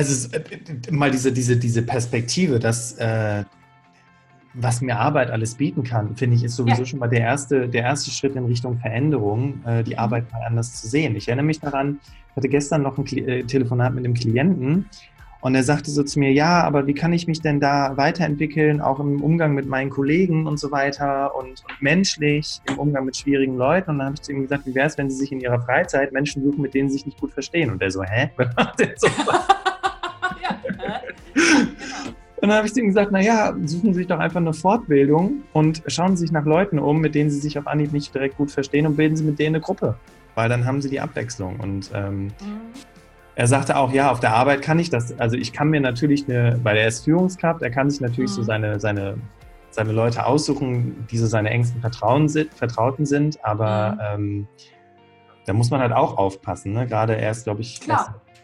Also äh, mal diese, diese, diese Perspektive, dass äh, was mir Arbeit alles bieten kann, finde ich, ist sowieso ja. schon mal der erste, der erste Schritt in Richtung Veränderung, äh, die mhm. Arbeit mal anders zu sehen. Ich erinnere mich daran, ich hatte gestern noch ein äh, Telefonat mit einem Klienten und er sagte so zu mir, ja, aber wie kann ich mich denn da weiterentwickeln, auch im Umgang mit meinen Kollegen und so weiter und, und menschlich im Umgang mit schwierigen Leuten. Und dann habe ich zu ihm gesagt, wie wäre es, wenn Sie sich in Ihrer Freizeit Menschen suchen, mit denen Sie sich nicht gut verstehen? Und er so, hä? genau. Und dann habe ich zu ihm gesagt, naja, suchen Sie sich doch einfach eine Fortbildung und schauen Sie sich nach Leuten um, mit denen Sie sich auf Anhieb nicht direkt gut verstehen und bilden Sie mit denen eine Gruppe. Weil dann haben Sie die Abwechslung. Und ähm, mhm. er sagte auch, ja, auf der Arbeit kann ich das, also ich kann mir natürlich eine, weil er ist Führungskraft, er kann sich natürlich mhm. so seine, seine, seine Leute aussuchen, die so seine engsten Vertrauen sind, Vertrauten sind, aber mhm. ähm, da muss man halt auch aufpassen. Ne? Gerade er ist, glaube ich,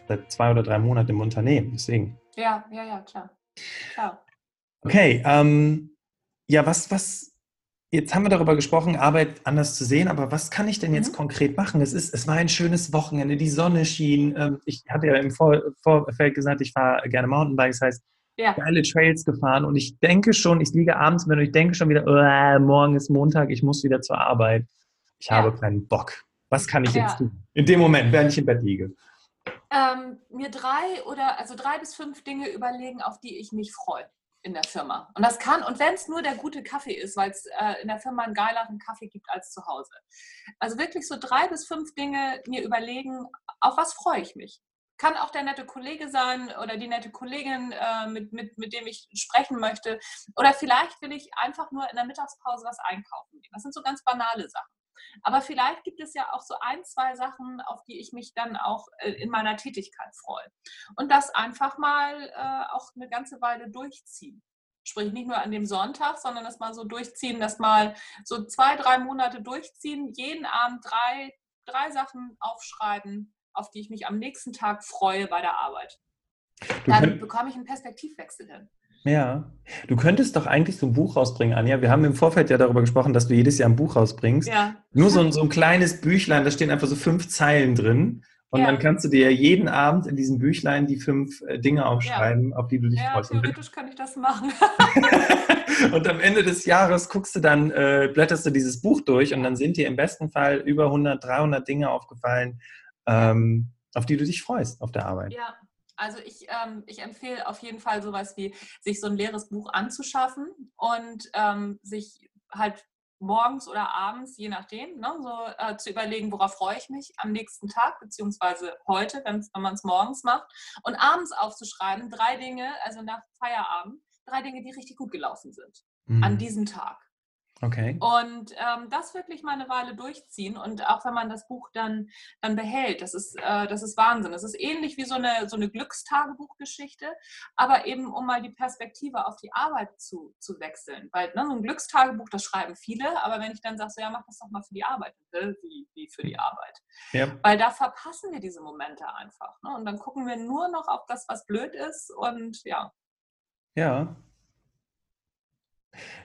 seit zwei oder drei Monaten im Unternehmen. Deswegen. Ja, ja, ja, klar. Klar. Okay, ähm, ja, was, was, jetzt haben wir darüber gesprochen, Arbeit anders zu sehen, aber was kann ich denn jetzt mhm. konkret machen? Es, ist, es war ein schönes Wochenende, die Sonne schien. Ähm, ich hatte ja im Vor Vorfeld gesagt, ich fahre gerne Mountainbike, das heißt, ja. geile Trails gefahren und ich denke schon, ich liege abends und ich denke schon wieder, oh, morgen ist Montag, ich muss wieder zur Arbeit. Ich ja. habe keinen Bock. Was kann ich ja. jetzt tun? In dem Moment, während ich im Bett liege ähm, mir drei oder also drei bis fünf Dinge überlegen, auf die ich mich freue in der Firma. Und das kann, und wenn es nur der gute Kaffee ist, weil es äh, in der Firma einen geileren Kaffee gibt als zu Hause. Also wirklich so drei bis fünf Dinge mir überlegen, auf was freue ich mich. Kann auch der nette Kollege sein oder die nette Kollegin, äh, mit, mit, mit dem ich sprechen möchte. Oder vielleicht will ich einfach nur in der Mittagspause was einkaufen gehen. Das sind so ganz banale Sachen. Aber vielleicht gibt es ja auch so ein, zwei Sachen, auf die ich mich dann auch äh, in meiner Tätigkeit freue. Und das einfach mal äh, auch eine ganze Weile durchziehen. Sprich, nicht nur an dem Sonntag, sondern das mal so durchziehen, das mal so zwei, drei Monate durchziehen, jeden Abend drei, drei Sachen aufschreiben, auf die ich mich am nächsten Tag freue bei der Arbeit. Dann bekomme ich einen Perspektivwechsel hin. Ja, du könntest doch eigentlich so ein Buch rausbringen, Anja. Wir haben im Vorfeld ja darüber gesprochen, dass du jedes Jahr ein Buch rausbringst. Ja. Nur so ein, so ein kleines Büchlein, da stehen einfach so fünf Zeilen drin. Und ja. dann kannst du dir jeden Abend in diesem Büchlein die fünf äh, Dinge aufschreiben, ja. auf die du dich ja, freust. Ja, theoretisch kann ich das machen. und am Ende des Jahres guckst du dann, äh, blätterst du dieses Buch durch und dann sind dir im besten Fall über 100, 300 Dinge aufgefallen, ähm, auf die du dich freust auf der Arbeit. Ja, also ich, ähm, ich empfehle auf jeden Fall sowas wie, sich so ein leeres Buch anzuschaffen und ähm, sich halt morgens oder abends, je nachdem, ne, so äh, zu überlegen, worauf freue ich mich am nächsten Tag, beziehungsweise heute, wenn man es morgens macht, und abends aufzuschreiben, drei Dinge, also nach Feierabend, drei Dinge, die richtig gut gelaufen sind mhm. an diesem Tag. Okay. Und ähm, das wirklich mal eine Weile durchziehen und auch wenn man das Buch dann, dann behält, das ist, äh, das ist Wahnsinn. Das ist ähnlich wie so eine, so eine Glückstagebuchgeschichte, aber eben um mal die Perspektive auf die Arbeit zu, zu wechseln. Weil ne, so ein Glückstagebuch, das schreiben viele, aber wenn ich dann sage, so, ja, mach das doch mal für die Arbeit, wie, wie für die Arbeit. Ja. Weil da verpassen wir diese Momente einfach. Ne? Und dann gucken wir nur noch auf das, was blöd ist und ja. Ja,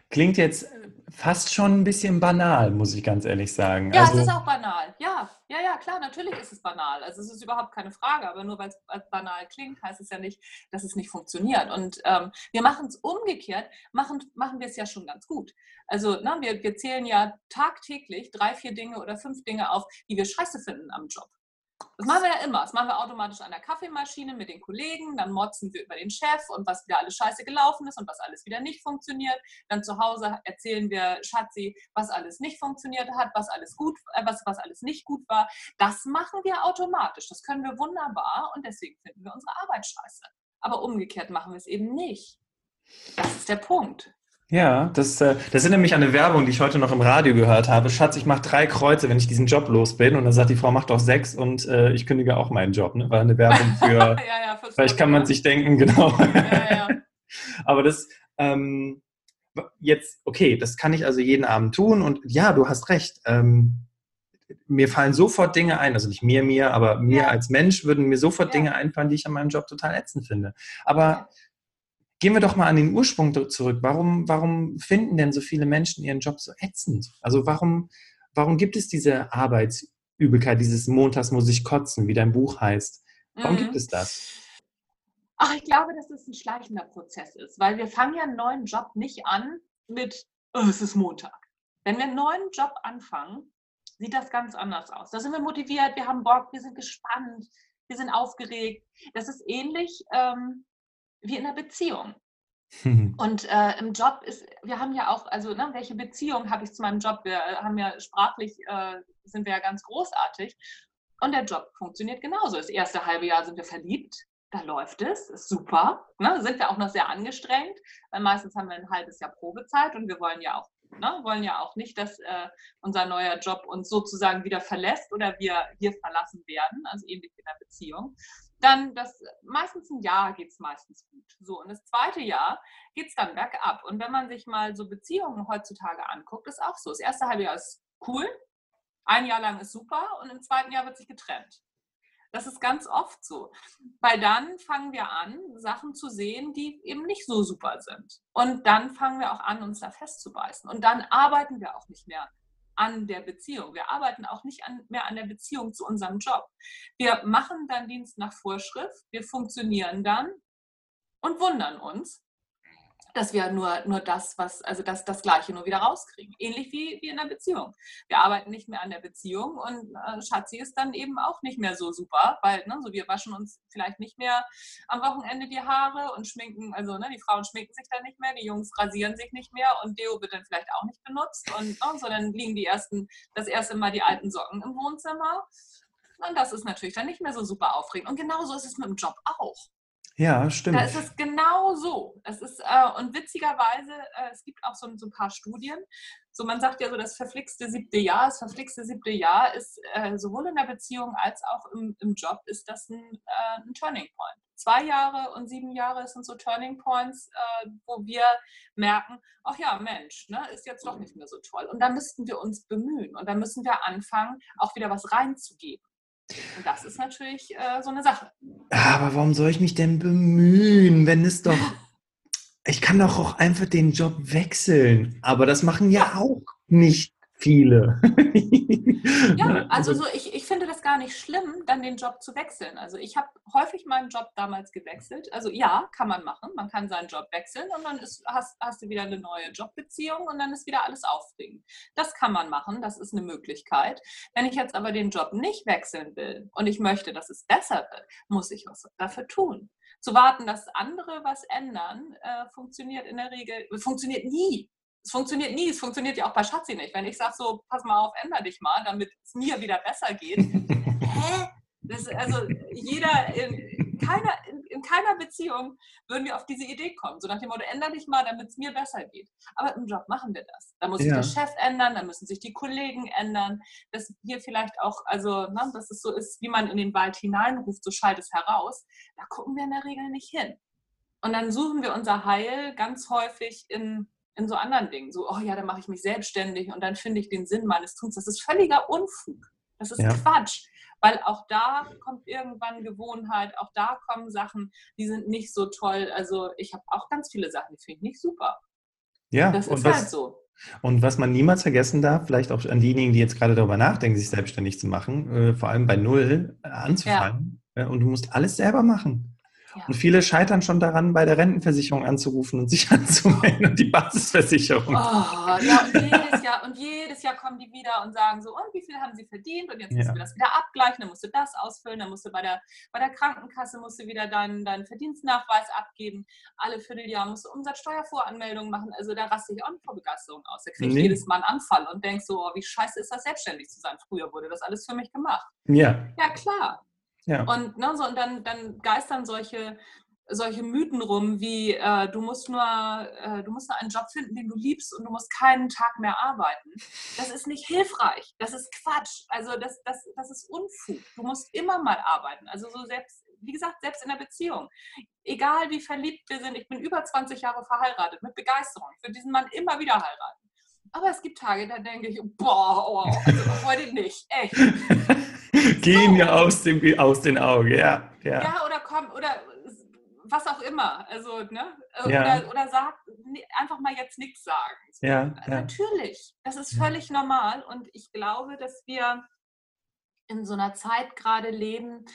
Klingt jetzt fast schon ein bisschen banal, muss ich ganz ehrlich sagen. Ja, also, es ist auch banal. Ja, ja, ja, klar, natürlich ist es banal. Also es ist überhaupt keine Frage, aber nur weil es banal klingt, heißt es ja nicht, dass es nicht funktioniert. Und ähm, wir machen es umgekehrt, machen, machen wir es ja schon ganz gut. Also ne, wir, wir zählen ja tagtäglich drei, vier Dinge oder fünf Dinge auf, die wir scheiße finden am Job. Das machen wir ja immer. Das machen wir automatisch an der Kaffeemaschine mit den Kollegen. Dann motzen wir über den Chef und was wieder alles scheiße gelaufen ist und was alles wieder nicht funktioniert. Dann zu Hause erzählen wir Schatzi, was alles nicht funktioniert hat, was alles gut, äh, was, was alles nicht gut war. Das machen wir automatisch. Das können wir wunderbar und deswegen finden wir unsere Arbeit scheiße. Aber umgekehrt machen wir es eben nicht. Das ist der Punkt. Ja, das, äh, das erinnert mich an eine Werbung, die ich heute noch im Radio gehört habe. Schatz, ich mache drei Kreuze, wenn ich diesen Job los bin. Und dann sagt die Frau, mach doch sechs und äh, ich kündige auch meinen Job. Ne? War eine Werbung für, ja, ja, vielleicht kann man sich denken, genau. Ja, Aber das, ähm, jetzt, okay, das kann ich also jeden Abend tun. Und ja, du hast recht. Ähm, mir fallen sofort Dinge ein, also nicht mir, mir, aber mir als Mensch würden mir sofort Dinge einfallen, die ich an meinem Job total ätzend finde. Aber Gehen wir doch mal an den Ursprung zurück. Warum, warum finden denn so viele Menschen ihren Job so ätzend? Also warum, warum gibt es diese Arbeitsübelkeit, dieses Montags muss ich kotzen, wie dein Buch heißt? Warum mhm. gibt es das? Ach, ich glaube, dass es ein schleichender Prozess ist, weil wir fangen ja einen neuen Job nicht an mit, oh, es ist Montag. Wenn wir einen neuen Job anfangen, sieht das ganz anders aus. Da sind wir motiviert, wir haben Bock, wir sind gespannt, wir sind aufgeregt. Das ist ähnlich ähm, wie in einer Beziehung. Und äh, im Job ist, wir haben ja auch, also ne, welche Beziehung habe ich zu meinem Job? Wir äh, haben ja sprachlich, äh, sind wir ja ganz großartig. Und der Job funktioniert genauso. Das erste halbe Jahr sind wir verliebt, da läuft es, ist super. Ne? Sind wir auch noch sehr angestrengt, weil meistens haben wir ein halbes Jahr Probezeit und wir wollen ja auch, ne, wollen ja auch nicht, dass äh, unser neuer Job uns sozusagen wieder verlässt oder wir hier verlassen werden, also ähnlich wie in einer Beziehung dann das meistens ein Jahr geht es meistens gut. So, und das zweite Jahr geht es dann bergab. Und wenn man sich mal so Beziehungen heutzutage anguckt, ist auch so. Das erste halbe Jahr ist cool, ein Jahr lang ist super und im zweiten Jahr wird sich getrennt. Das ist ganz oft so. Weil dann fangen wir an, Sachen zu sehen, die eben nicht so super sind. Und dann fangen wir auch an, uns da festzubeißen. Und dann arbeiten wir auch nicht mehr an der Beziehung. Wir arbeiten auch nicht an, mehr an der Beziehung zu unserem Job. Wir machen dann Dienst nach Vorschrift, wir funktionieren dann und wundern uns, dass wir nur, nur das, was, also das, das Gleiche nur wieder rauskriegen. Ähnlich wie, wie in der Beziehung. Wir arbeiten nicht mehr an der Beziehung und äh, Schatzi ist dann eben auch nicht mehr so super, weil ne, so wir waschen uns vielleicht nicht mehr am Wochenende die Haare und schminken, also ne, die Frauen schminken sich dann nicht mehr, die Jungs rasieren sich nicht mehr und Deo wird dann vielleicht auch nicht benutzt und ne, so dann liegen die ersten, das erste Mal die alten Socken im Wohnzimmer. Und das ist natürlich dann nicht mehr so super aufregend. Und genauso ist es mit dem Job auch. Ja, stimmt. Da ist es genau so. Es ist, äh, und witzigerweise, äh, es gibt auch so, so, ein paar Studien. So, man sagt ja so, das verflixte siebte Jahr, das verflixte siebte Jahr ist äh, sowohl in der Beziehung als auch im, im Job ist das ein, äh, ein, Turning Point. Zwei Jahre und sieben Jahre sind so Turning Points, äh, wo wir merken, ach ja, Mensch, ne, ist jetzt doch nicht mehr so toll. Und da müssten wir uns bemühen und da müssen wir anfangen, auch wieder was reinzugeben. Und das ist natürlich äh, so eine Sache. Aber warum soll ich mich denn bemühen, wenn es doch. Ich kann doch auch einfach den Job wechseln. Aber das machen ja auch nicht viele. ja, also so, ich, ich finde das gar nicht schlimm, dann den Job zu wechseln. Also ich habe häufig meinen Job damals gewechselt. Also ja, kann man machen. Man kann seinen Job wechseln und dann ist, hast, hast du wieder eine neue Jobbeziehung und dann ist wieder alles aufregend. Das kann man machen, das ist eine Möglichkeit. Wenn ich jetzt aber den Job nicht wechseln will und ich möchte, dass es besser wird, muss ich was dafür tun. Zu warten, dass andere was ändern, äh, funktioniert in der Regel, funktioniert nie. Es funktioniert nie, es funktioniert ja auch bei Schatzi nicht. Wenn ich sage so, pass mal auf, ändere dich mal, damit es mir wieder besser geht. Hä? Das, also jeder, in keiner, in, in, keiner Beziehung würden wir auf diese Idee kommen. So nach dem Motto, ändere dich mal, damit es mir besser geht. Aber im Job machen wir das. Da muss sich der Chef ändern, da müssen sich die Kollegen ändern, dass wir vielleicht auch, also ne, dass es so ist, wie man in den Wald hineinruft, so schallt es heraus. Da gucken wir in der Regel nicht hin. Und dann suchen wir unser Heil ganz häufig in in so anderen Dingen. So, oh ja, dann mache ich mich selbstständig und dann finde ich den Sinn meines Tuns. Das ist völliger Unfug. Das ist ja. Quatsch. Weil auch da kommt irgendwann Gewohnheit, auch da kommen Sachen, die sind nicht so toll. Also ich habe auch ganz viele Sachen, die finde ich nicht super. Ja, das ist was, halt so. Und was man niemals vergessen darf, vielleicht auch an diejenigen, die jetzt gerade darüber nachdenken, sich selbstständig zu machen, äh, vor allem bei Null äh, anzufangen. Ja. Äh, und du musst alles selber machen. Ja. Und viele scheitern schon daran, bei der Rentenversicherung anzurufen und sich anzumelden und die Basisversicherung. Oh, ja, und jedes, Jahr, und jedes Jahr kommen die wieder und sagen so, und wie viel haben sie verdient? Und jetzt müssen ja. wir das wieder abgleichen, dann musst du das ausfüllen, dann musst du bei der, bei der Krankenkasse musst du wieder deinen, deinen Verdienstnachweis abgeben. Alle Vierteljahr musst du Umsatzsteuervoranmeldungen machen. Also da raste ich auch nicht vor Begeisterung aus. Da kriege ich nee. jedes Mal einen Anfall und denke so, oh, wie scheiße ist das, selbstständig zu sein. Früher wurde das alles für mich gemacht. Ja. Ja, klar. Ja. Und, ne, so, und dann, dann geistern solche, solche Mythen rum, wie äh, du musst nur, äh, du musst nur einen Job finden, den du liebst und du musst keinen Tag mehr arbeiten. Das ist nicht hilfreich. Das ist Quatsch. Also das, das, das ist Unfug. Du musst immer mal arbeiten. Also so selbst, wie gesagt, selbst in der Beziehung. Egal wie verliebt wir sind, ich bin über 20 Jahre verheiratet mit Begeisterung. Ich würde diesen Mann immer wieder heiraten. Aber es gibt Tage, da denke ich, boah, oh, also heute nicht, echt. Gehen so. aus, dem, aus den Augen, ja. Ja, ja oder komm, oder was auch immer. Also, ne? Ja. Oder, oder sag, einfach mal jetzt nichts sagen. Ja, ja, Natürlich, das ist völlig normal und ich glaube, dass wir in so einer Zeit gerade leben,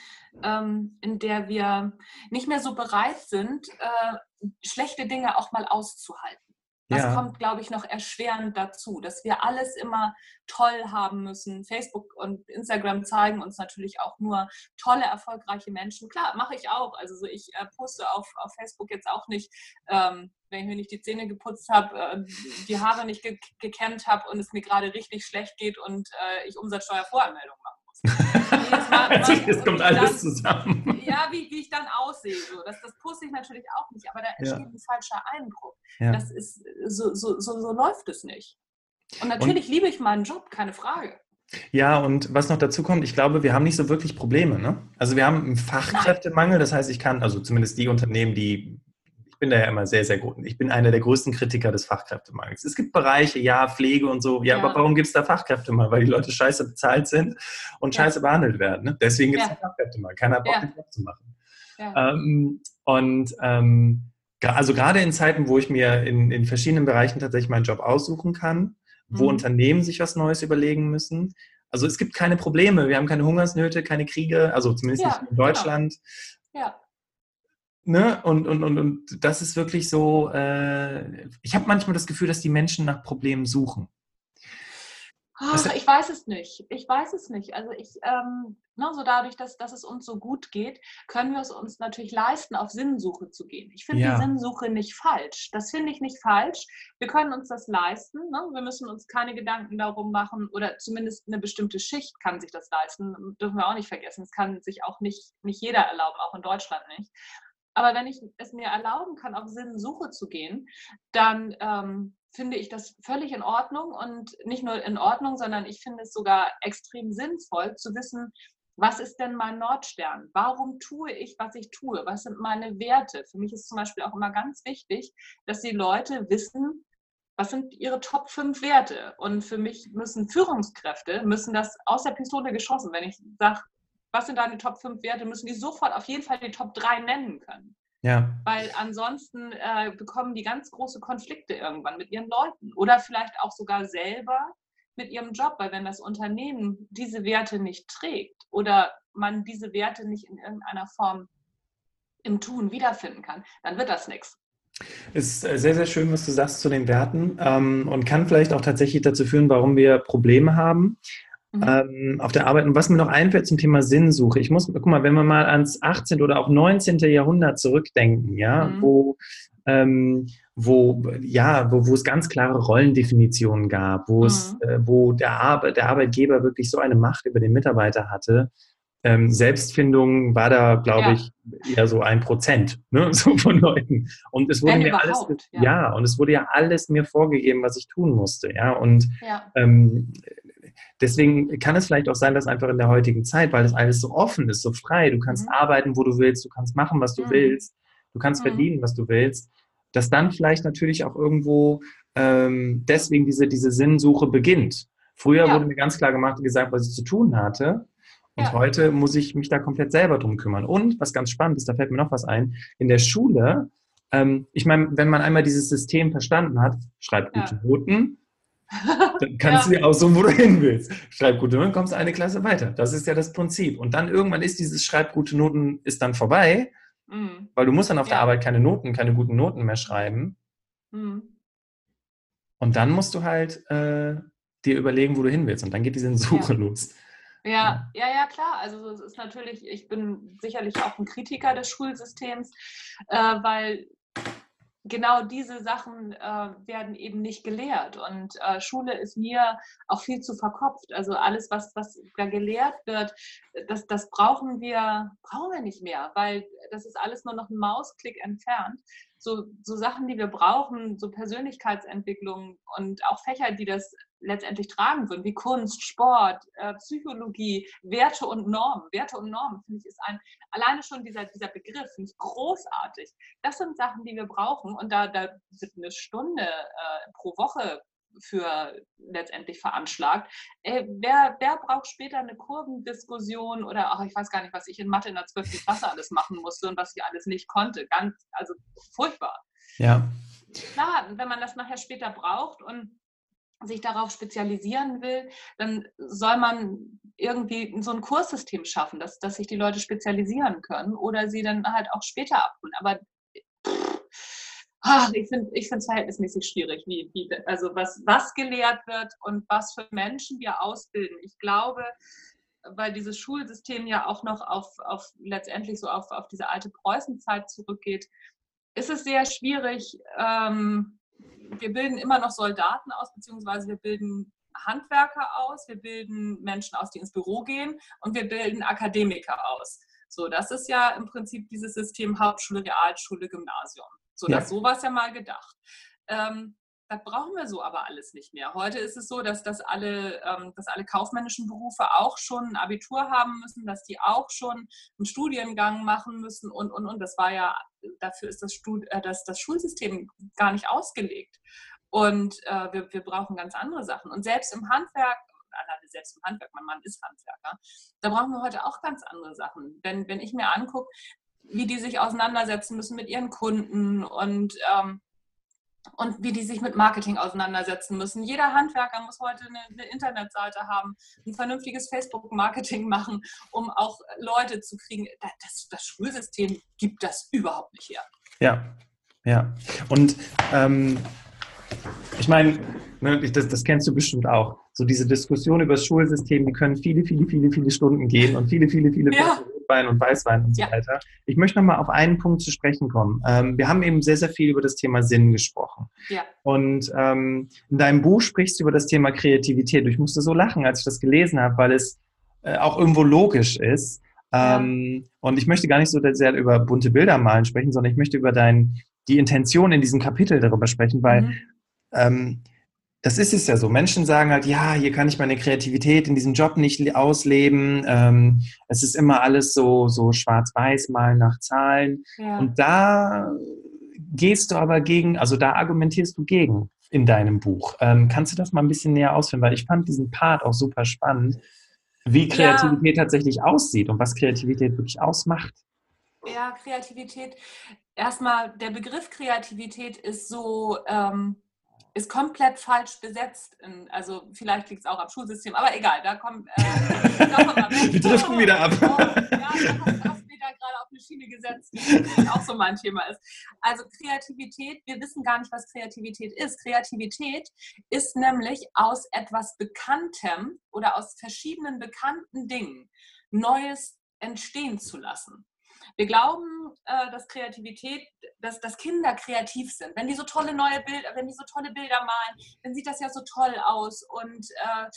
ähm, in der wir nicht mehr so bereit sind, äh, schlechte Dinge auch mal auszuhalten. Das ja. kommt, glaube ich, noch erschwerend dazu, dass wir alles immer toll haben müssen. Facebook und Instagram zeigen uns natürlich auch nur tolle, erfolgreiche Menschen. Klar, mache ich auch. Also so ich äh, poste auf, auf Facebook jetzt auch nicht, ähm, wenn ich mir nicht die Zähne geputzt habe, äh, die Haare nicht ge gekämmt habe und es mir gerade richtig schlecht geht und äh, ich Umsatzsteuervoranmeldung mache. Also, es kommt alles dann, zusammen. Ja, wie, wie ich dann aussehe. So. Das, das poste ich natürlich auch nicht, aber da entsteht ja. ein falscher Eindruck. Ja. Das ist, so, so, so, so läuft es nicht. Und natürlich und, liebe ich meinen Job, keine Frage. Ja, und was noch dazu kommt, ich glaube, wir haben nicht so wirklich Probleme. Ne? Also wir haben einen Fachkräftemangel, das heißt, ich kann, also zumindest die Unternehmen, die ich bin da ja immer sehr, sehr gut. Ich bin einer der größten Kritiker des Fachkräftemangels. Es gibt Bereiche, ja, Pflege und so, ja, ja. aber warum gibt es da Fachkräftemangel? Weil die Leute scheiße bezahlt sind und ja. scheiße behandelt werden. Ne? Deswegen gibt es ja. Fachkräftemangel. Keiner hat Bock, den Job zu machen. Ähm, und ähm, also gerade in Zeiten, wo ich mir in, in verschiedenen Bereichen tatsächlich meinen Job aussuchen kann, wo mhm. Unternehmen sich was Neues überlegen müssen. Also es gibt keine Probleme, wir haben keine Hungersnöte, keine Kriege, also zumindest nicht in. Deutschland. Genau. Ja. Ne? Und, und, und, und das ist wirklich so, äh, ich habe manchmal das Gefühl, dass die Menschen nach Problemen suchen. Ach, ich weiß es nicht. Ich weiß es nicht. Also ich, ähm, ne, so dadurch, dass, dass es uns so gut geht, können wir es uns natürlich leisten, auf Sinnsuche zu gehen. Ich finde ja. die Sinnsuche nicht falsch. Das finde ich nicht falsch. Wir können uns das leisten. Ne? Wir müssen uns keine Gedanken darum machen oder zumindest eine bestimmte Schicht kann sich das leisten. Dürfen wir auch nicht vergessen. Es kann sich auch nicht, nicht jeder erlauben, auch in Deutschland nicht. Aber wenn ich es mir erlauben kann, auf Sinnsuche zu gehen, dann ähm, finde ich das völlig in Ordnung und nicht nur in Ordnung, sondern ich finde es sogar extrem sinnvoll zu wissen, was ist denn mein Nordstern? Warum tue ich, was ich tue? Was sind meine Werte? Für mich ist zum Beispiel auch immer ganz wichtig, dass die Leute wissen, was sind ihre Top 5 Werte? Und für mich müssen Führungskräfte, müssen das aus der Pistole geschossen, wenn ich sage, was sind deine Top 5 Werte, müssen die sofort auf jeden Fall die Top 3 nennen können. Ja. Weil ansonsten äh, bekommen die ganz große Konflikte irgendwann mit ihren Leuten oder vielleicht auch sogar selber mit ihrem Job, weil wenn das Unternehmen diese Werte nicht trägt oder man diese Werte nicht in irgendeiner Form im Tun wiederfinden kann, dann wird das nichts. Es ist äh, sehr, sehr schön, was du sagst zu den Werten ähm, und kann vielleicht auch tatsächlich dazu führen, warum wir Probleme haben mhm. ähm, auf der Arbeit. Und was mir noch einfällt zum Thema Sinnsuche, ich muss, guck mal, wenn wir mal ans 18. oder auch 19. Jahrhundert zurückdenken, ja, mhm. wo, ähm, wo, ja, wo, wo es ganz klare Rollendefinitionen gab, wo, mhm. es, äh, wo der, Ar der Arbeitgeber wirklich so eine Macht über den Mitarbeiter hatte, ähm, Selbstfindung war da, glaube ja. ich, eher so ein Prozent ne, so von Leuten. Und es wurde Wenn mir alles, ja. ja. und es wurde ja alles mir vorgegeben, was ich tun musste, ja. Und ja. Ähm, deswegen kann es vielleicht auch sein, dass einfach in der heutigen Zeit, weil das alles so offen ist, so frei, du kannst mhm. arbeiten, wo du willst, du kannst machen, was du mhm. willst, du kannst mhm. verdienen, was du willst, dass dann vielleicht natürlich auch irgendwo ähm, deswegen diese, diese Sinnsuche beginnt. Früher ja. wurde mir ganz klar gemacht und gesagt, was ich zu tun hatte. Und ja. heute muss ich mich da komplett selber drum kümmern. Und was ganz spannend ist, da fällt mir noch was ein, in der Schule, ähm, ich meine, wenn man einmal dieses System verstanden hat, schreibt gute ja. Noten, dann kannst ja. du dir aussuchen, wo du hin willst. Schreib gute Noten, kommst eine Klasse weiter. Das ist ja das Prinzip. Und dann irgendwann ist dieses Schreib gute Noten ist dann vorbei, mhm. weil du musst dann auf ja. der Arbeit keine Noten, keine guten Noten mehr schreiben. Mhm. Und dann musst du halt äh, dir überlegen, wo du hin willst. Und dann geht diese Suche ja. los. Ja, ja, ja, klar. Also es ist natürlich, ich bin sicherlich auch ein Kritiker des Schulsystems, äh, weil genau diese Sachen äh, werden eben nicht gelehrt. Und äh, Schule ist mir auch viel zu verkopft. Also alles, was, was da gelehrt wird, das, das brauchen wir, brauchen wir nicht mehr, weil das ist alles nur noch ein Mausklick entfernt. So, so Sachen, die wir brauchen, so Persönlichkeitsentwicklung und auch Fächer, die das letztendlich tragen würden, wie Kunst, Sport, äh, Psychologie, Werte und Normen. Werte und Normen, finde ich, ist ein, alleine schon dieser, dieser Begriff, finde ich großartig. Das sind Sachen, die wir brauchen und da, da wird eine Stunde äh, pro Woche für letztendlich veranschlagt. Ey, wer, wer braucht später eine Kurvendiskussion oder ach, ich weiß gar nicht, was ich in Mathe in der 12. Klasse alles machen musste und was ich alles nicht konnte. Ganz, also furchtbar. Ja. Klar, wenn man das nachher später braucht und sich darauf spezialisieren will, dann soll man irgendwie so ein Kurssystem schaffen, dass, dass sich die Leute spezialisieren können oder sie dann halt auch später abholen. Aber ach, ich finde es verhältnismäßig schwierig, wie, wie, also was, was gelehrt wird und was für Menschen wir ausbilden. Ich glaube, weil dieses Schulsystem ja auch noch auf, auf letztendlich so auf, auf diese alte Preußenzeit zurückgeht, ist es sehr schwierig, ähm, wir bilden immer noch Soldaten aus, beziehungsweise wir bilden Handwerker aus, wir bilden Menschen aus, die ins Büro gehen und wir bilden Akademiker aus. So, das ist ja im Prinzip dieses System Hauptschule, Realschule, Gymnasium. So, ja. das, so war es ja mal gedacht. Ähm, das brauchen wir so aber alles nicht mehr. Heute ist es so, dass, dass, alle, ähm, dass alle kaufmännischen Berufe auch schon ein Abitur haben müssen, dass die auch schon einen Studiengang machen müssen und, und, und. Das war ja, dafür ist das, Stud äh, das, das Schulsystem gar nicht ausgelegt. Und äh, wir, wir brauchen ganz andere Sachen. Und selbst im Handwerk, alleine selbst im Handwerk, mein Mann ist Handwerker, da brauchen wir heute auch ganz andere Sachen. Wenn, wenn ich mir angucke, wie die sich auseinandersetzen müssen mit ihren Kunden und ähm, und wie die sich mit Marketing auseinandersetzen müssen. Jeder Handwerker muss heute eine, eine Internetseite haben, ein vernünftiges Facebook-Marketing machen, um auch Leute zu kriegen. Das, das, Schulsystem gibt das überhaupt nicht her. Ja, ja. Und ähm, ich meine, ne, das, das kennst du bestimmt auch. So diese Diskussion über das Schulsystem, die können viele, viele, viele, viele Stunden gehen und viele, viele, viele ja. Rotwein und Weißwein und so ja. weiter. Ich möchte nochmal auf einen Punkt zu sprechen kommen. Ähm, wir haben eben sehr, sehr viel über das Thema Sinn gesprochen. Ja. Und ähm, in deinem Buch sprichst du über das Thema Kreativität. Ich musste so lachen, als ich das gelesen habe, weil es äh, auch irgendwo logisch ist. Ähm, ja. Und ich möchte gar nicht so sehr über bunte Bilder malen sprechen, sondern ich möchte über dein, die Intention in diesem Kapitel darüber sprechen, weil mhm. Das ist es ja so. Menschen sagen halt, ja, hier kann ich meine Kreativität in diesem Job nicht ausleben. Ähm, es ist immer alles so, so schwarz-weiß, mal nach Zahlen. Ja. Und da gehst du aber gegen, also da argumentierst du gegen in deinem Buch. Ähm, kannst du das mal ein bisschen näher ausführen? Weil ich fand diesen Part auch super spannend, wie Kreativität ja. tatsächlich aussieht und was Kreativität wirklich ausmacht. Ja, Kreativität. Erstmal, der Begriff Kreativität ist so, ähm, ist komplett falsch besetzt. Also vielleicht liegt es auch am Schulsystem, aber egal, da kommen, äh, wir. driften wieder ab. Ja, wieder gerade auf eine Schiene gesetzt, die auch so mein Thema ist. Also Kreativität, wir wissen gar nicht, was Kreativität ist. Kreativität ist nämlich aus etwas Bekanntem oder aus verschiedenen bekannten Dingen Neues entstehen zu lassen. Wir glauben, äh, dass Kreativität, dass, dass Kinder kreativ sind. Wenn die so tolle neue Bilder, wenn die so tolle Bilder malen, dann sieht das ja so toll aus. Und äh,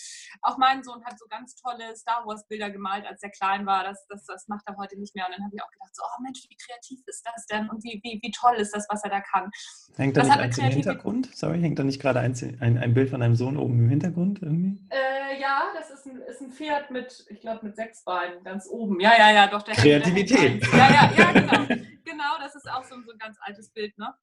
auch mein Sohn hat so ganz tolle Star Wars Bilder gemalt, als er klein war. Das, das, das macht er heute nicht mehr. Und dann habe ich auch gedacht, so, oh Mensch, wie kreativ ist das denn? Und wie, wie, wie toll ist das, was er da kann? Hängt da das nicht eins im Hintergrund? Sorry, hängt da nicht gerade ein, ein, ein Bild von einem Sohn oben im Hintergrund irgendwie? Äh, ja, das ist ein, ist ein Pferd mit, ich glaube, mit sechs Beinen ganz oben. Ja, ja, ja, doch. Der Kreativität. Ja, ja, ja, genau. genau, das ist auch so, so ein ganz altes Bild, ne?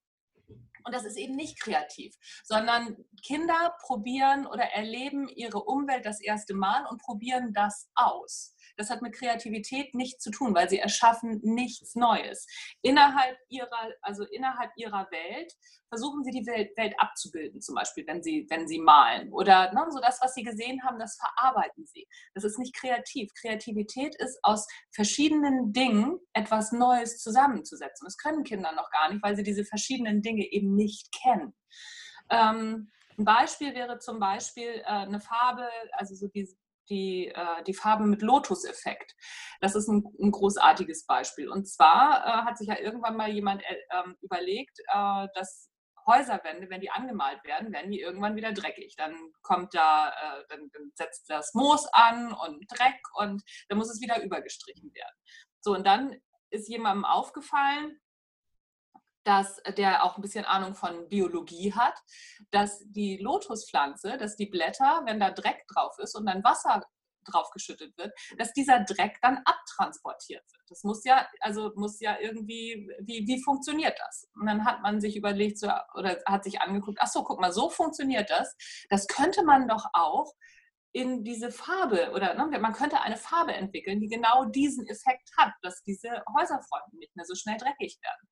Und das ist eben nicht kreativ, sondern Kinder probieren oder erleben ihre Umwelt das erste Mal und probieren das aus. Das hat mit Kreativität nichts zu tun, weil sie erschaffen nichts Neues. Innerhalb ihrer, also innerhalb ihrer Welt versuchen sie die Welt, Welt abzubilden, zum Beispiel, wenn sie, wenn sie malen. Oder ne, so das, was sie gesehen haben, das verarbeiten sie. Das ist nicht kreativ. Kreativität ist aus verschiedenen Dingen etwas Neues zusammenzusetzen. Das können Kinder noch gar nicht, weil sie diese verschiedenen Dinge eben nicht kennen. Ähm, ein Beispiel wäre zum Beispiel äh, eine Farbe, also so die, die, äh, die Farbe mit Lotus-Effekt. Das ist ein, ein, großartiges Beispiel. Und zwar äh, hat sich ja irgendwann mal jemand äh, ähm, überlegt, äh, dass Häuserwände, wenn die angemalt werden, werden die irgendwann wieder dreckig. Dann kommt da, äh, dann, dann setzt das Moos an und Dreck und dann muss es wieder übergestrichen werden. So, und dann ist jemandem aufgefallen, dass der auch ein bisschen Ahnung von Biologie hat, dass die Lotuspflanze, dass die Blätter, wenn da Dreck drauf ist und dann Wasser drauf geschüttet wird, dass dieser Dreck dann abtransportiert wird. Das muss ja, also muss ja irgendwie, wie, wie funktioniert das? Und dann hat man sich überlegt so, oder hat sich angeguckt, ach so, guck mal, so funktioniert das. Das könnte man doch auch in diese Farbe oder ne, man könnte eine Farbe entwickeln, die genau diesen Effekt hat, dass diese Häuserfronten nicht mehr so schnell dreckig werden.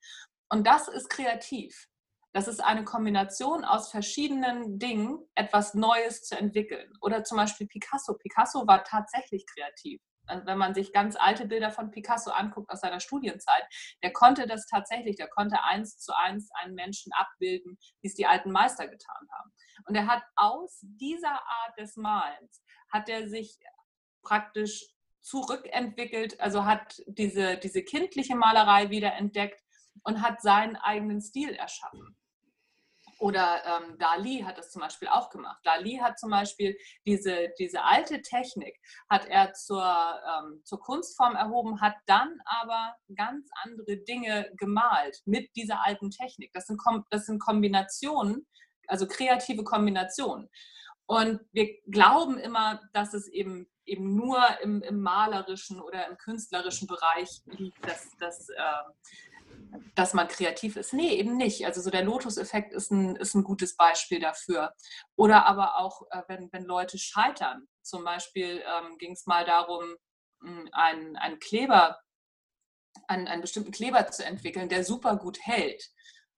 Und das ist kreativ. Das ist eine Kombination aus verschiedenen Dingen, etwas Neues zu entwickeln. Oder zum Beispiel Picasso. Picasso war tatsächlich kreativ. Also wenn man sich ganz alte Bilder von Picasso anguckt aus seiner Studienzeit, der konnte das tatsächlich, der konnte eins zu eins einen Menschen abbilden, wie es die alten Meister getan haben. Und er hat aus dieser Art des Malens, hat er sich praktisch zurückentwickelt, also hat diese, diese kindliche Malerei wieder entdeckt und hat seinen eigenen Stil erschaffen. Oder ähm, Dali hat das zum Beispiel auch gemacht. Dali hat zum Beispiel diese, diese alte Technik, hat er zur, ähm, zur Kunstform erhoben, hat dann aber ganz andere Dinge gemalt mit dieser alten Technik. Das sind, das sind Kombinationen, also kreative Kombinationen. Und wir glauben immer, dass es eben, eben nur im, im malerischen oder im künstlerischen Bereich liegt, dass, dass äh, dass man kreativ ist. Nee, eben nicht. Also so der Lotus-Effekt ist ein, ist ein gutes Beispiel dafür. Oder aber auch, äh, wenn, wenn Leute scheitern. Zum Beispiel ähm, ging es mal darum, hm, einen, einen Kleber, einen, einen bestimmten Kleber zu entwickeln, der super gut hält.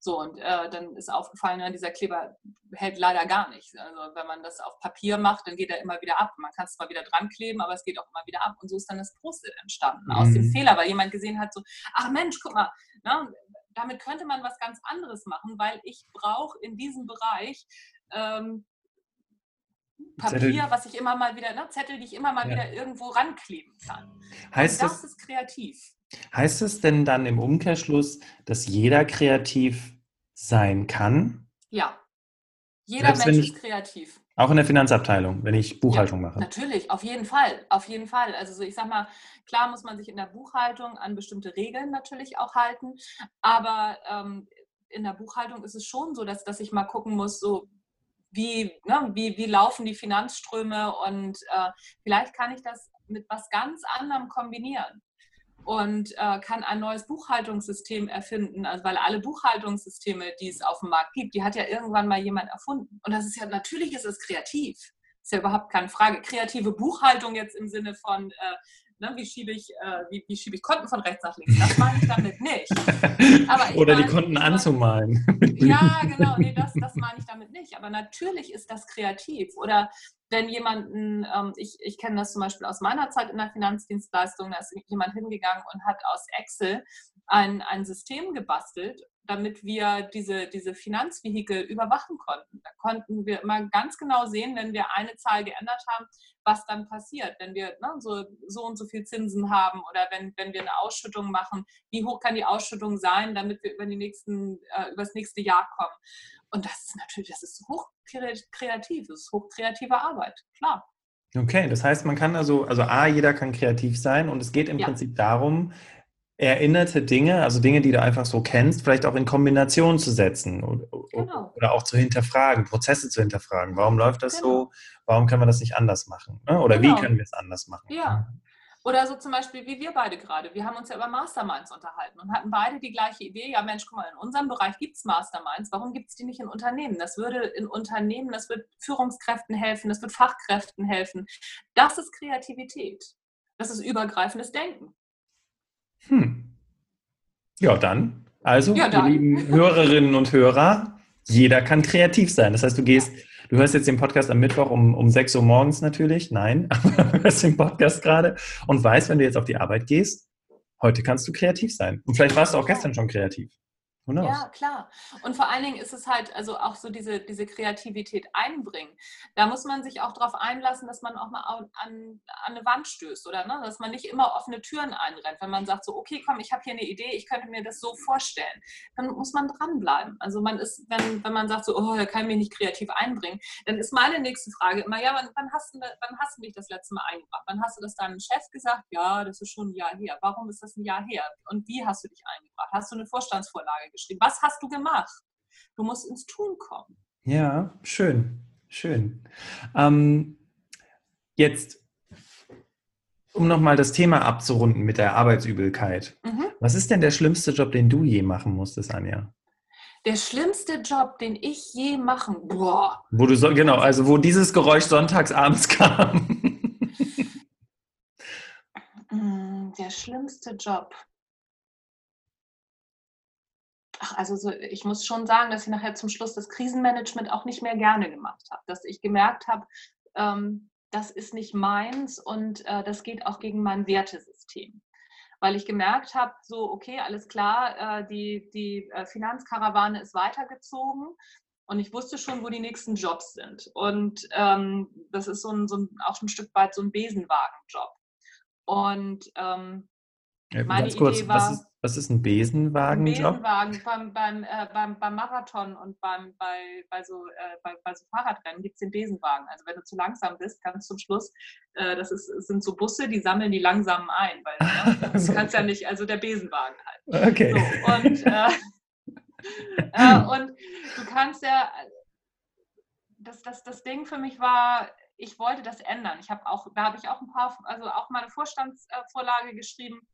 So, und äh, dann ist aufgefallen, ja, dieser Kleber hält leider gar nicht. Also wenn man das auf Papier macht, dann geht er immer wieder ab. Man kann es zwar wieder dran kleben, aber es geht auch immer wieder ab. Und so ist dann das Post-it entstanden mhm. aus dem mhm. Fehler, weil jemand gesehen hat, so, ach Mensch, guck mal, na, damit könnte man was ganz anderes machen, weil ich brauche in diesem Bereich ähm, Papier, Zettel. was ich immer mal wieder, ne, Zettel, die ich immer mal ja. wieder irgendwo rankleben kann. Heißt das, das ist kreativ. Heißt es denn dann im Umkehrschluss, dass jeder kreativ sein kann? Ja. Jeder Selbst Mensch ich, ist kreativ. Auch in der Finanzabteilung, wenn ich Buchhaltung ja, mache. Natürlich, auf jeden Fall, auf jeden Fall. Also so, ich sag mal, klar muss man sich in der Buchhaltung an bestimmte Regeln natürlich auch halten, aber ähm, in der Buchhaltung ist es schon so, dass, dass ich mal gucken muss, so wie, ne, wie, wie laufen die Finanzströme und äh, vielleicht kann ich das mit was ganz anderem kombinieren und äh, kann ein neues Buchhaltungssystem erfinden. Also weil alle Buchhaltungssysteme, die es auf dem Markt gibt, die hat ja irgendwann mal jemand erfunden. Und das ist ja natürlich ist es kreativ. Ist ja überhaupt keine Frage. Kreative Buchhaltung jetzt im Sinne von äh, Ne, wie schiebe ich, äh, wie, wie schiebe ich Konten von rechts nach links? Das meine ich damit nicht. Oder meine, die Konten anzumalen. ja, genau, nee, das, das meine ich damit nicht. Aber natürlich ist das kreativ. Oder wenn jemanden, ähm, ich, ich kenne das zum Beispiel aus meiner Zeit in der Finanzdienstleistung, da ist jemand hingegangen und hat aus Excel ein, ein System gebastelt, damit wir diese, diese Finanzvehikel überwachen konnten. Da konnten wir immer ganz genau sehen, wenn wir eine Zahl geändert haben, was dann passiert, wenn wir ne, so, so und so viel Zinsen haben oder wenn, wenn wir eine Ausschüttung machen, wie hoch kann die Ausschüttung sein, damit wir über, die nächsten, äh, über das nächste Jahr kommen. Und das ist natürlich, das ist hochkreativ, das ist hochkreative Arbeit, klar. Okay, das heißt, man kann also, also A, jeder kann kreativ sein und es geht im ja. Prinzip darum, erinnerte Dinge, also Dinge, die du einfach so kennst, vielleicht auch in Kombination zu setzen oder, genau. oder auch zu hinterfragen, Prozesse zu hinterfragen. Warum läuft das genau. so? Warum können wir das nicht anders machen? Ne? Oder genau. wie können wir es anders machen? Ja. Oder so zum Beispiel wie wir beide gerade. Wir haben uns ja über Masterminds unterhalten und hatten beide die gleiche Idee. Ja, Mensch, guck mal, in unserem Bereich gibt es Masterminds. Warum gibt es die nicht in Unternehmen? Das würde in Unternehmen, das wird Führungskräften helfen, das wird Fachkräften helfen. Das ist Kreativität. Das ist übergreifendes Denken. Hm. Ja, dann. Also, ja, dann. lieben Hörerinnen und Hörer, jeder kann kreativ sein. Das heißt, du gehst, du hörst jetzt den Podcast am Mittwoch um, um 6 Uhr morgens natürlich. Nein, aber du hörst den Podcast gerade und weißt, wenn du jetzt auf die Arbeit gehst, heute kannst du kreativ sein. Und vielleicht warst du auch gestern schon kreativ. Ja, klar. Und vor allen Dingen ist es halt, also auch so diese, diese Kreativität einbringen. Da muss man sich auch darauf einlassen, dass man auch mal an, an eine Wand stößt oder ne? dass man nicht immer offene Türen einrennt. Wenn man sagt so, okay, komm, ich habe hier eine Idee, ich könnte mir das so vorstellen, dann muss man dranbleiben. Also man ist, wenn, wenn man sagt so, oh, da kann ich mich nicht kreativ einbringen, dann ist meine nächste Frage immer, ja, wann, wann, hast, du, wann hast du mich das letzte Mal eingebracht? Wann hast du das deinem Chef gesagt? Ja, das ist schon ein Jahr her. Warum ist das ein Jahr her? Und wie hast du dich eingebracht? Hast du eine Vorstandsvorlage geschrieben? Was hast du gemacht? Du musst ins Tun kommen. Ja, schön, schön. Ähm, jetzt, um nochmal das Thema abzurunden mit der Arbeitsübelkeit. Mhm. Was ist denn der schlimmste Job, den du je machen musstest, Anja? Der schlimmste Job, den ich je machen, boah. Wo du so, genau, also wo dieses Geräusch sonntags abends kam. Mm, der schlimmste Job. Ach, also so, ich muss schon sagen, dass ich nachher zum Schluss das Krisenmanagement auch nicht mehr gerne gemacht habe. Dass ich gemerkt habe, ähm, das ist nicht meins und äh, das geht auch gegen mein Wertesystem. Weil ich gemerkt habe, so, okay, alles klar, äh, die, die äh, Finanzkarawane ist weitergezogen und ich wusste schon, wo die nächsten Jobs sind. Und ähm, das ist so ein, so ein, auch ein Stück weit so ein Besenwagenjob. Und ähm, ja, meine Idee kurz, war, was ist, was ist ein Besenwagenjob? Besenwagen beim, beim, äh, beim, beim Marathon und beim, bei, bei, so, äh, bei, bei so Fahrradrennen gibt es den Besenwagen. Also wenn du zu langsam bist, kannst du zum Schluss, äh, das ist, sind so Busse, die sammeln die langsamen ein, weil ne, du kannst ja nicht, also der Besenwagen halt. Okay. So, und, äh, äh, und du kannst ja, das, das, das Ding für mich war, ich wollte das ändern. Ich habe auch, da habe ich auch ein paar, also auch mal eine Vorstandsvorlage geschrieben,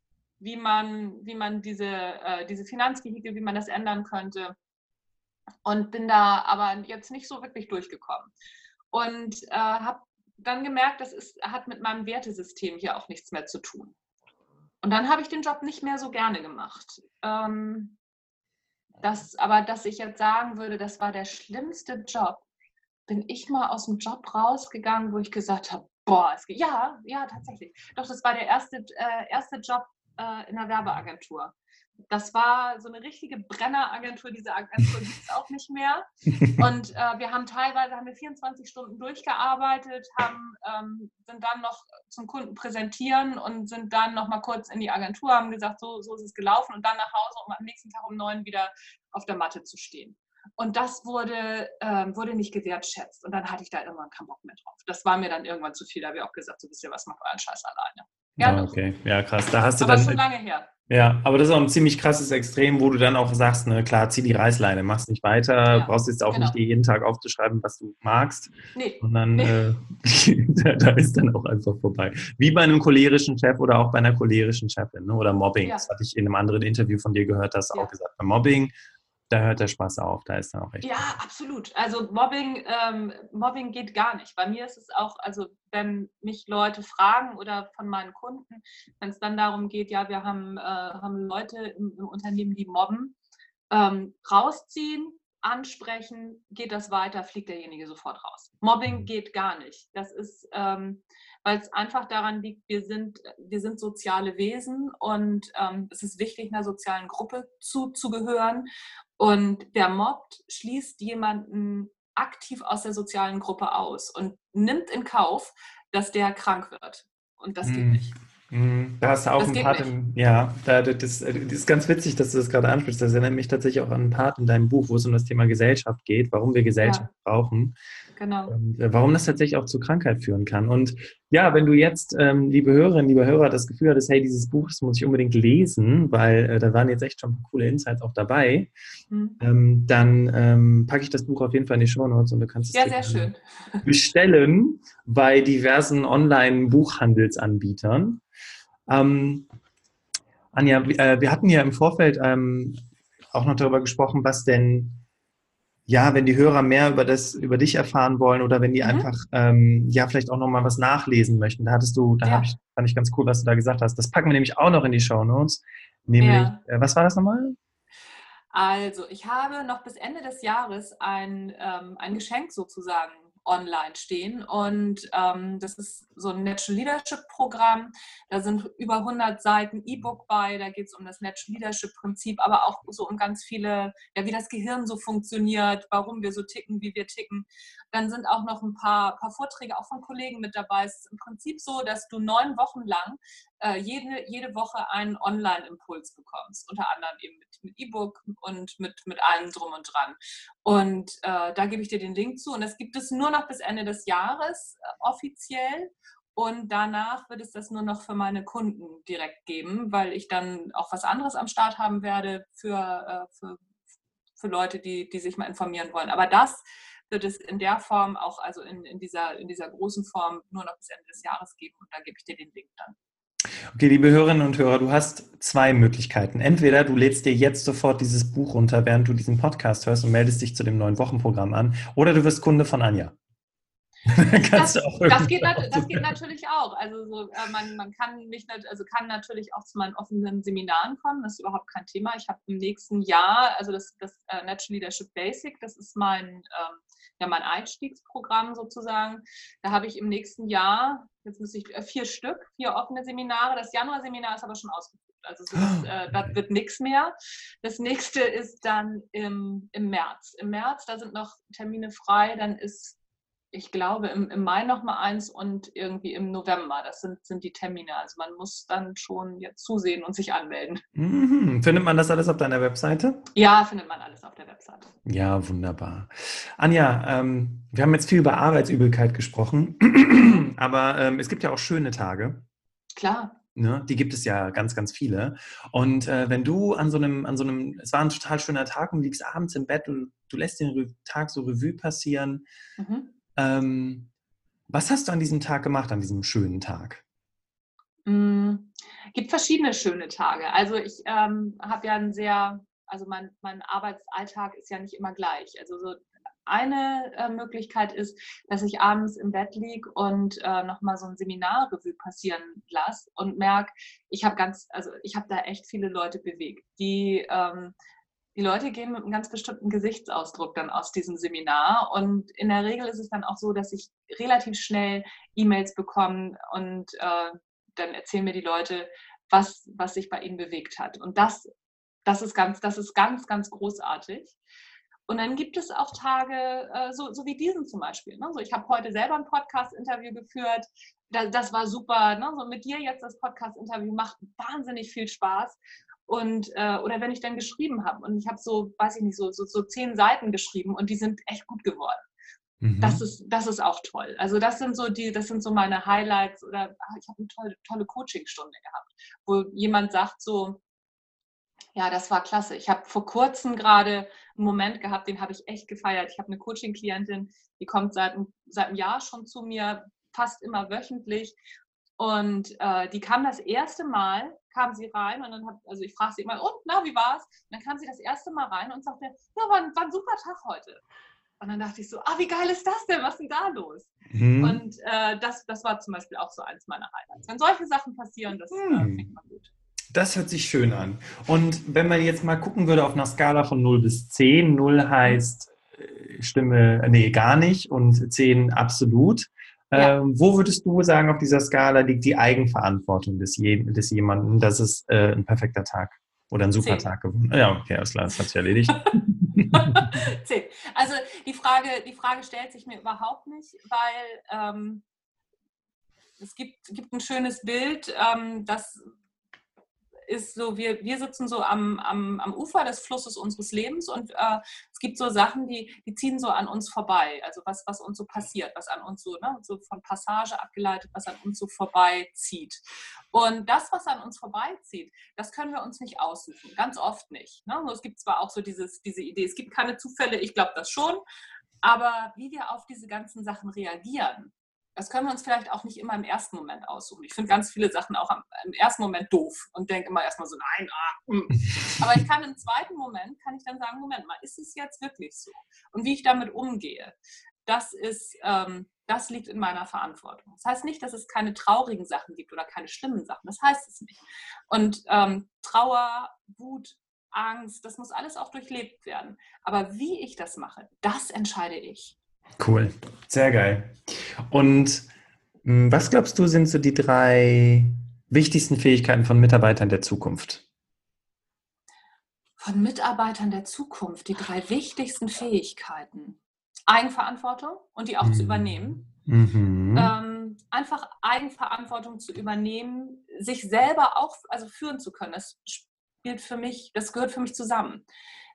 wie man, wie man diese, äh, diese Finanzvehikel, wie man das ändern könnte. Und bin da aber jetzt nicht so wirklich durchgekommen. Und äh, habe dann gemerkt, das ist, hat mit meinem Wertesystem hier auch nichts mehr zu tun. Und dann habe ich den Job nicht mehr so gerne gemacht. Ähm, das, aber dass ich jetzt sagen würde, das war der schlimmste Job, bin ich mal aus dem Job rausgegangen, wo ich gesagt habe, boah, es geht. Ja, ja, tatsächlich. Doch, das war der erste, äh, erste Job äh, in der Werbeagentur. Das war so eine richtige Brenneragentur. Diese Agentur gibt es auch nicht mehr. Und äh, wir haben teilweise haben wir 24 Stunden durchgearbeitet, haben, ähm, sind dann noch zum Kunden präsentieren und sind dann noch mal kurz in die Agentur, haben gesagt, so, so ist es gelaufen und dann nach Hause, um am nächsten Tag um neun wieder auf der Matte zu stehen. Und das wurde, ähm, wurde nicht gewertschätzt. Und dann hatte ich da irgendwann keinen Bock mehr drauf. Das war mir dann irgendwann zu viel. Da habe ich auch gesagt, so wisst ihr was, macht euren Scheiß alleine. Ja, ah, okay. Ja, krass. Da hast du aber dann. schon lange her. Ja, aber das ist auch ein ziemlich krasses Extrem, wo du dann auch sagst, ne, klar, zieh die Reißleine, machst nicht weiter, ja, brauchst jetzt auch genau. nicht jeden Tag aufzuschreiben, was du magst. Nee. Und dann, nee. äh, da, da, ist dann auch einfach vorbei. Wie bei einem cholerischen Chef oder auch bei einer cholerischen Chefin, ne? oder Mobbing. Ja. Das hatte ich in einem anderen Interview von dir gehört, hast du ja. auch gesagt. Bei Mobbing da hört der Spaß auf, da ist dann auch echt. Ja, absolut. Also Mobbing, ähm, Mobbing geht gar nicht. Bei mir ist es auch, also wenn mich Leute fragen oder von meinen Kunden, wenn es dann darum geht, ja, wir haben, äh, haben Leute im, im, Unternehmen, die mobben, ähm, rausziehen, ansprechen, geht das weiter, fliegt derjenige sofort raus. Mobbing mhm. geht gar nicht. Das ist, ähm, weil es einfach daran liegt, wir sind, wir sind soziale Wesen und ähm, es ist wichtig, einer sozialen Gruppe zuzugehören. Und wer mobbt, schließt jemanden aktiv aus der sozialen Gruppe aus und nimmt in Kauf, dass der krank wird. Und das geht mm. nicht. Mhm. Da hast du auch das einen Part im, ja, da, das, das, ist ganz witzig, dass du das gerade ansprichst. Das erinnert mich tatsächlich auch an einen Part in deinem Buch, wo es um das Thema Gesellschaft geht, warum wir Gesellschaft ja. brauchen. Genau. Und, äh, warum das tatsächlich auch zu Krankheit führen kann. Und ja, wenn du jetzt, ähm, liebe Hörerinnen, liebe Hörer, das Gefühl hattest, hey, dieses Buch, das muss ich unbedingt lesen, weil äh, da waren jetzt echt schon coole Insights auch dabei, mhm. ähm, dann ähm, packe ich das Buch auf jeden Fall in die Show Notes und du kannst es ja, sehr schön. bestellen bei diversen Online-Buchhandelsanbietern. Ähm, Anja, äh, wir hatten ja im Vorfeld ähm, auch noch darüber gesprochen, was denn, ja, wenn die Hörer mehr über das, über dich erfahren wollen oder wenn die mhm. einfach, ähm, ja, vielleicht auch nochmal was nachlesen möchten. Da hattest du, da ja. ich, fand ich ganz cool, was du da gesagt hast. Das packen wir nämlich auch noch in die Show Notes. Nämlich, ja. äh, was war das nochmal? Also, ich habe noch bis Ende des Jahres ein, ähm, ein Geschenk sozusagen online stehen. Und ähm, das ist so ein Natural Leadership Programm. Da sind über 100 Seiten E-Book bei. Da geht es um das Natural Leadership Prinzip, aber auch so um ganz viele, ja, wie das Gehirn so funktioniert, warum wir so ticken, wie wir ticken. Dann sind auch noch ein paar, paar Vorträge auch von Kollegen mit dabei. Es ist im Prinzip so, dass du neun Wochen lang äh, jede, jede Woche einen Online-Impuls bekommst. Unter anderem eben mit E-Book und mit, mit allem drum und dran. Und äh, da gebe ich dir den Link zu. Und das gibt es nur noch bis Ende des Jahres äh, offiziell. Und danach wird es das nur noch für meine Kunden direkt geben, weil ich dann auch was anderes am Start haben werde für, äh, für, für Leute, die, die sich mal informieren wollen. Aber das wird es in der Form auch, also in, in, dieser, in dieser großen Form, nur noch bis Ende des Jahres geben. Und da gebe ich dir den Link dann. Okay, liebe Hörerinnen und Hörer, du hast zwei Möglichkeiten. Entweder du lädst dir jetzt sofort dieses Buch runter, während du diesen Podcast hörst und meldest dich zu dem neuen Wochenprogramm an, oder du wirst Kunde von Anja. das, das, geht das, geht natürlich auch. Also so, äh, man, man kann mich also kann natürlich auch zu meinen offenen Seminaren kommen. Das ist überhaupt kein Thema. Ich habe im nächsten Jahr, also das, das uh, Natural Leadership Basic, das ist mein, ähm, ja, mein Einstiegsprogramm sozusagen. Da habe ich im nächsten Jahr, jetzt muss ich äh, vier Stück, vier offene Seminare. Das Januar-Seminar ist aber schon ausgebucht. Also so, das, äh, das wird nichts mehr. Das nächste ist dann im, im März. Im März, da sind noch Termine frei, dann ist ich glaube, im, im Mai noch mal eins und irgendwie im November. Das sind, sind die Termine. Also man muss dann schon jetzt zusehen und sich anmelden. Mhm. Findet man das alles auf deiner Webseite? Ja, findet man alles auf der Webseite. Ja, wunderbar. Anja, ähm, wir haben jetzt viel über Arbeitsübelkeit gesprochen, aber ähm, es gibt ja auch schöne Tage. Klar. Ne, die gibt es ja ganz, ganz viele. Und äh, wenn du an so einem, an so einem, es war ein total schöner Tag und liegst abends im Bett und du lässt den Tag so Revue passieren, mhm. Ähm, was hast du an diesem Tag gemacht, an diesem schönen Tag? Mm, gibt verschiedene schöne Tage. Also ich ähm, habe ja ein sehr, also mein, mein Arbeitsalltag ist ja nicht immer gleich. Also so eine äh, Möglichkeit ist, dass ich abends im Bett liege und äh, nochmal so ein Seminarrevue passieren lasse und merke, ich habe ganz, also ich habe da echt viele Leute bewegt, die ähm, die Leute gehen mit einem ganz bestimmten Gesichtsausdruck dann aus diesem Seminar. Und in der Regel ist es dann auch so, dass ich relativ schnell E-Mails bekomme und äh, dann erzählen mir die Leute, was, was sich bei ihnen bewegt hat. Und das, das, ist, ganz, das ist ganz, ganz großartig. Und dann gibt es auch Tage, äh, so, so wie diesen zum Beispiel. Ne? So, ich habe heute selber ein Podcast-Interview geführt. Das, das war super. Ne? So mit dir jetzt das Podcast-Interview macht wahnsinnig viel Spaß. Und, äh, oder wenn ich dann geschrieben habe und ich habe so, weiß ich nicht, so, so, so zehn Seiten geschrieben und die sind echt gut geworden. Mhm. Das, ist, das ist auch toll. Also das sind so die, das sind so meine Highlights oder ach, ich habe eine tolle, tolle Coachingstunde gehabt, wo jemand sagt so, ja, das war klasse. Ich habe vor kurzem gerade einen Moment gehabt, den habe ich echt gefeiert. Ich habe eine Coaching-Klientin, die kommt seit, seit einem Jahr schon zu mir, fast immer wöchentlich. Und äh, die kam das erste Mal kam sie rein und dann hat, also ich frage sie immer, und na, wie war's? Und dann kam sie das erste Mal rein und sagte, ja, war ein, war ein super Tag heute. Und dann dachte ich so, ah, wie geil ist das denn? Was ist denn da los? Mhm. Und äh, das, das war zum Beispiel auch so eins meiner Highlights. Wenn solche Sachen passieren, das äh, mhm. äh, finde ich gut. Das hört sich schön an. Und wenn man jetzt mal gucken würde auf einer Skala von 0 bis 10, 0 heißt äh, Stimme, nee, gar nicht und 10 absolut. Ja. Ähm, wo würdest du sagen, auf dieser Skala liegt die Eigenverantwortung des, je, des jemanden, dass es äh, ein perfekter Tag oder ein super Tag geworden ist? Ja, okay, alles klar, das hat sich erledigt. Zehn. Also die Frage, die Frage stellt sich mir überhaupt nicht, weil ähm, es gibt, gibt ein schönes Bild, ähm, das ist so, wir, wir sitzen so am, am, am Ufer des Flusses unseres Lebens und äh, es gibt so Sachen, die, die ziehen so an uns vorbei. Also was, was uns so passiert, was an uns so, ne, so von Passage abgeleitet, was an uns so vorbeizieht. Und das, was an uns vorbeizieht, das können wir uns nicht aussuchen. Ganz oft nicht. Ne? Es gibt zwar auch so dieses, diese Idee, es gibt keine Zufälle, ich glaube das schon, aber wie wir auf diese ganzen Sachen reagieren, das können wir uns vielleicht auch nicht immer im ersten Moment aussuchen. Ich finde ganz viele Sachen auch im ersten Moment doof und denke immer erstmal so, nein, ah, hm. aber ich kann im zweiten Moment, kann ich dann sagen, Moment mal, ist es jetzt wirklich so? Und wie ich damit umgehe, das ist, ähm, das liegt in meiner Verantwortung. Das heißt nicht, dass es keine traurigen Sachen gibt oder keine schlimmen Sachen. Das heißt es nicht. Und ähm, Trauer, Wut, Angst, das muss alles auch durchlebt werden. Aber wie ich das mache, das entscheide ich. Cool, sehr geil. Und hm, was glaubst du, sind so die drei wichtigsten Fähigkeiten von Mitarbeitern der Zukunft? Von Mitarbeitern der Zukunft, die drei wichtigsten Fähigkeiten. Eigenverantwortung und die auch mhm. zu übernehmen. Mhm. Ähm, einfach Eigenverantwortung zu übernehmen, sich selber auch also führen zu können. Das spielt für mich, das gehört für mich zusammen.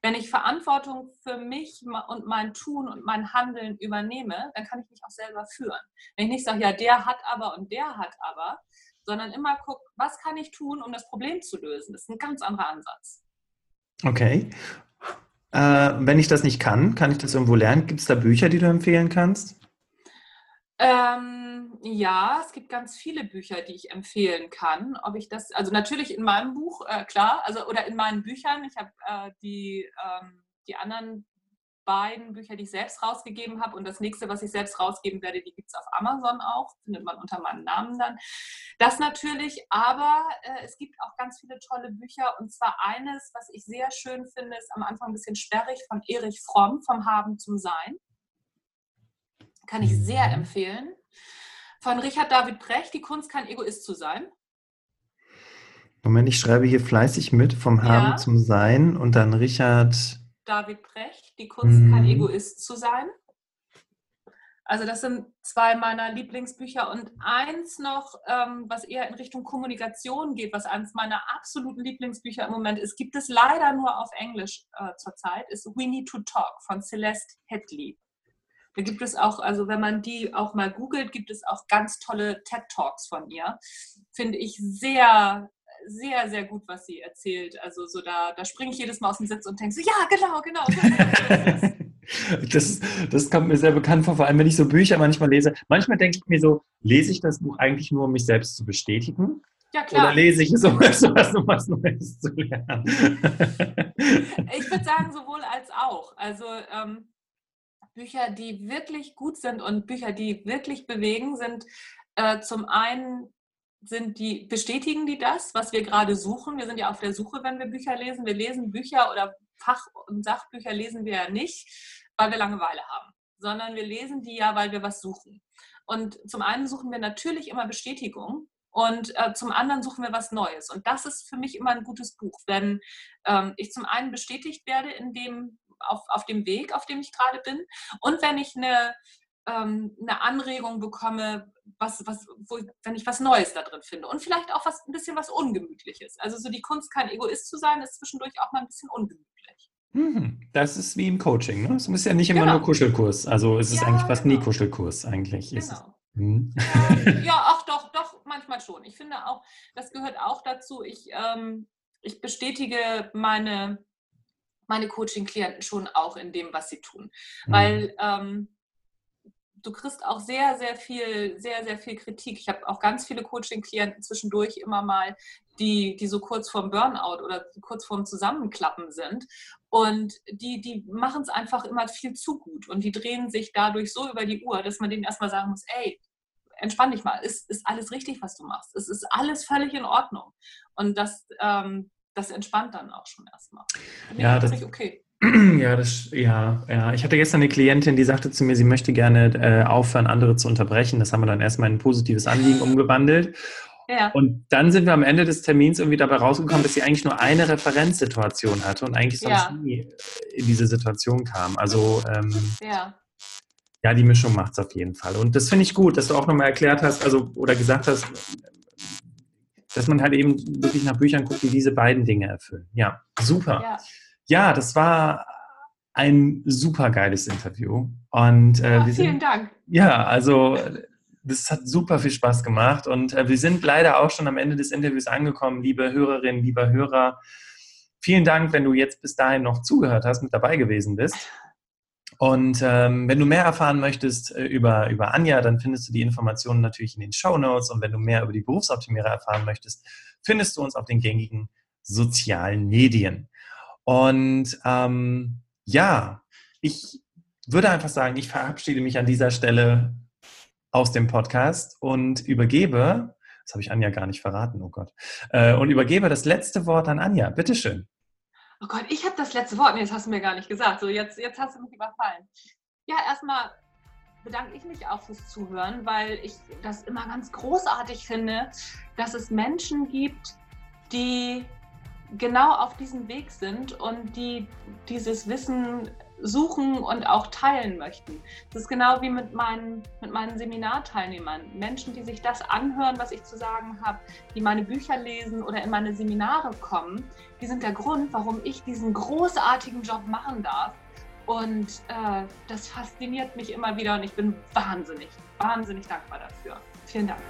Wenn ich Verantwortung für mich und mein Tun und mein Handeln übernehme, dann kann ich mich auch selber führen. Wenn ich nicht sage, ja, der hat aber und der hat aber, sondern immer gucke, was kann ich tun, um das Problem zu lösen. Das ist ein ganz anderer Ansatz. Okay. Äh, wenn ich das nicht kann, kann ich das irgendwo lernen? Gibt es da Bücher, die du empfehlen kannst? Ähm, ja, es gibt ganz viele Bücher, die ich empfehlen kann. Ob ich das, also natürlich in meinem Buch, äh, klar, also oder in meinen Büchern. Ich habe äh, die, ähm, die anderen beiden Bücher, die ich selbst rausgegeben habe. Und das nächste, was ich selbst rausgeben werde, die gibt es auf Amazon auch. Findet man unter meinem Namen dann. Das natürlich, aber äh, es gibt auch ganz viele tolle Bücher. Und zwar eines, was ich sehr schön finde, ist am Anfang ein bisschen sperrig von Erich Fromm, vom Haben zum Sein. Kann ich sehr mhm. empfehlen. Von Richard David Brecht, Die Kunst kein Egoist zu sein. Moment, ich schreibe hier fleißig mit, vom Haben ja. zum Sein und dann Richard. David Brecht, Die Kunst mhm. kein Egoist zu sein. Also das sind zwei meiner Lieblingsbücher und eins noch, ähm, was eher in Richtung Kommunikation geht, was eines meiner absoluten Lieblingsbücher im Moment ist, gibt es leider nur auf Englisch äh, zurzeit, ist We Need to Talk von Celeste Hedley. Da gibt es auch, also wenn man die auch mal googelt, gibt es auch ganz tolle TED Talks von ihr. Finde ich sehr, sehr, sehr gut, was sie erzählt. Also so da, da springe ich jedes Mal aus dem Sitz und denke so, ja, genau, genau. das, das kommt mir sehr bekannt vor, vor allem wenn ich so Bücher manchmal lese. Manchmal denke ich mir so, lese ich das Buch eigentlich nur, um mich selbst zu bestätigen? Ja, klar. Oder lese ich es, um was, um was Neues zu lernen? ich würde sagen, sowohl als auch. Also ähm, Bücher, die wirklich gut sind und Bücher, die wirklich bewegen, sind äh, zum einen sind die, bestätigen die das, was wir gerade suchen? Wir sind ja auf der Suche, wenn wir Bücher lesen. Wir lesen Bücher oder Fach- und Sachbücher lesen wir ja nicht, weil wir Langeweile haben, sondern wir lesen die ja, weil wir was suchen. Und zum einen suchen wir natürlich immer Bestätigung und äh, zum anderen suchen wir was Neues. Und das ist für mich immer ein gutes Buch, wenn ähm, ich zum einen bestätigt werde in dem, auf, auf dem Weg, auf dem ich gerade bin. Und wenn ich eine, ähm, eine Anregung bekomme, was, was, wo, wenn ich was Neues da drin finde. Und vielleicht auch was, ein bisschen was Ungemütliches. Also so die Kunst, kein Egoist zu sein, ist zwischendurch auch mal ein bisschen ungemütlich. Mhm. Das ist wie im Coaching. Ne? Es ist ja nicht immer genau. nur Kuschelkurs. Also es ist ja, eigentlich fast genau. nie Kuschelkurs eigentlich. Genau. Hm. Ja, ja, ach doch, doch, manchmal schon. Ich finde auch, das gehört auch dazu. Ich, ähm, ich bestätige meine meine Coaching-Klienten schon auch in dem, was sie tun. Mhm. Weil ähm, du kriegst auch sehr, sehr viel, sehr, sehr viel Kritik. Ich habe auch ganz viele Coaching-Klienten zwischendurch immer mal, die, die so kurz vorm Burnout oder kurz vorm Zusammenklappen sind. Und die, die machen es einfach immer viel zu gut. Und die drehen sich dadurch so über die Uhr, dass man denen erstmal sagen muss, ey, entspann dich mal, ist, ist alles richtig, was du machst. Es ist alles völlig in Ordnung. Und das, ähm, das entspannt dann auch schon erstmal. Ja, das ist okay. Ja, das, ja, ja. Ich hatte gestern eine Klientin, die sagte zu mir, sie möchte gerne äh, aufhören, andere zu unterbrechen. Das haben wir dann erstmal in ein positives Anliegen umgewandelt. Ja. Und dann sind wir am Ende des Termins irgendwie dabei rausgekommen, dass sie eigentlich nur eine Referenzsituation hatte und eigentlich sonst ja. nie in diese Situation kam. Also ähm, ja. ja, die Mischung macht es auf jeden Fall. Und das finde ich gut, dass du auch nochmal erklärt hast, also oder gesagt hast, dass man halt eben wirklich nach Büchern guckt, die diese beiden Dinge erfüllen. Ja, super. Ja, ja das war ein super geiles Interview. Und, äh, ja, vielen sind, Dank. Ja, also das hat super viel Spaß gemacht. Und äh, wir sind leider auch schon am Ende des Interviews angekommen, liebe Hörerinnen, lieber Hörer. Vielen Dank, wenn du jetzt bis dahin noch zugehört hast, mit dabei gewesen bist. Und ähm, wenn du mehr erfahren möchtest äh, über, über Anja, dann findest du die Informationen natürlich in den Show Notes. Und wenn du mehr über die Berufsoptimierer erfahren möchtest, findest du uns auf den gängigen sozialen Medien. Und ähm, ja, ich würde einfach sagen, ich verabschiede mich an dieser Stelle aus dem Podcast und übergebe, das habe ich Anja gar nicht verraten, oh Gott, äh, und übergebe das letzte Wort an Anja. Bitteschön. Oh Gott, ich habe das letzte Wort. Nee, das hast du mir gar nicht gesagt. So, jetzt, jetzt hast du mich überfallen. Ja, erstmal bedanke ich mich auch fürs Zuhören, weil ich das immer ganz großartig finde, dass es Menschen gibt, die genau auf diesem Weg sind und die dieses Wissen suchen und auch teilen möchten. Das ist genau wie mit meinen, mit meinen Seminarteilnehmern. Menschen, die sich das anhören, was ich zu sagen habe, die meine Bücher lesen oder in meine Seminare kommen, die sind der Grund, warum ich diesen großartigen Job machen darf. Und äh, das fasziniert mich immer wieder und ich bin wahnsinnig, wahnsinnig dankbar dafür. Vielen Dank.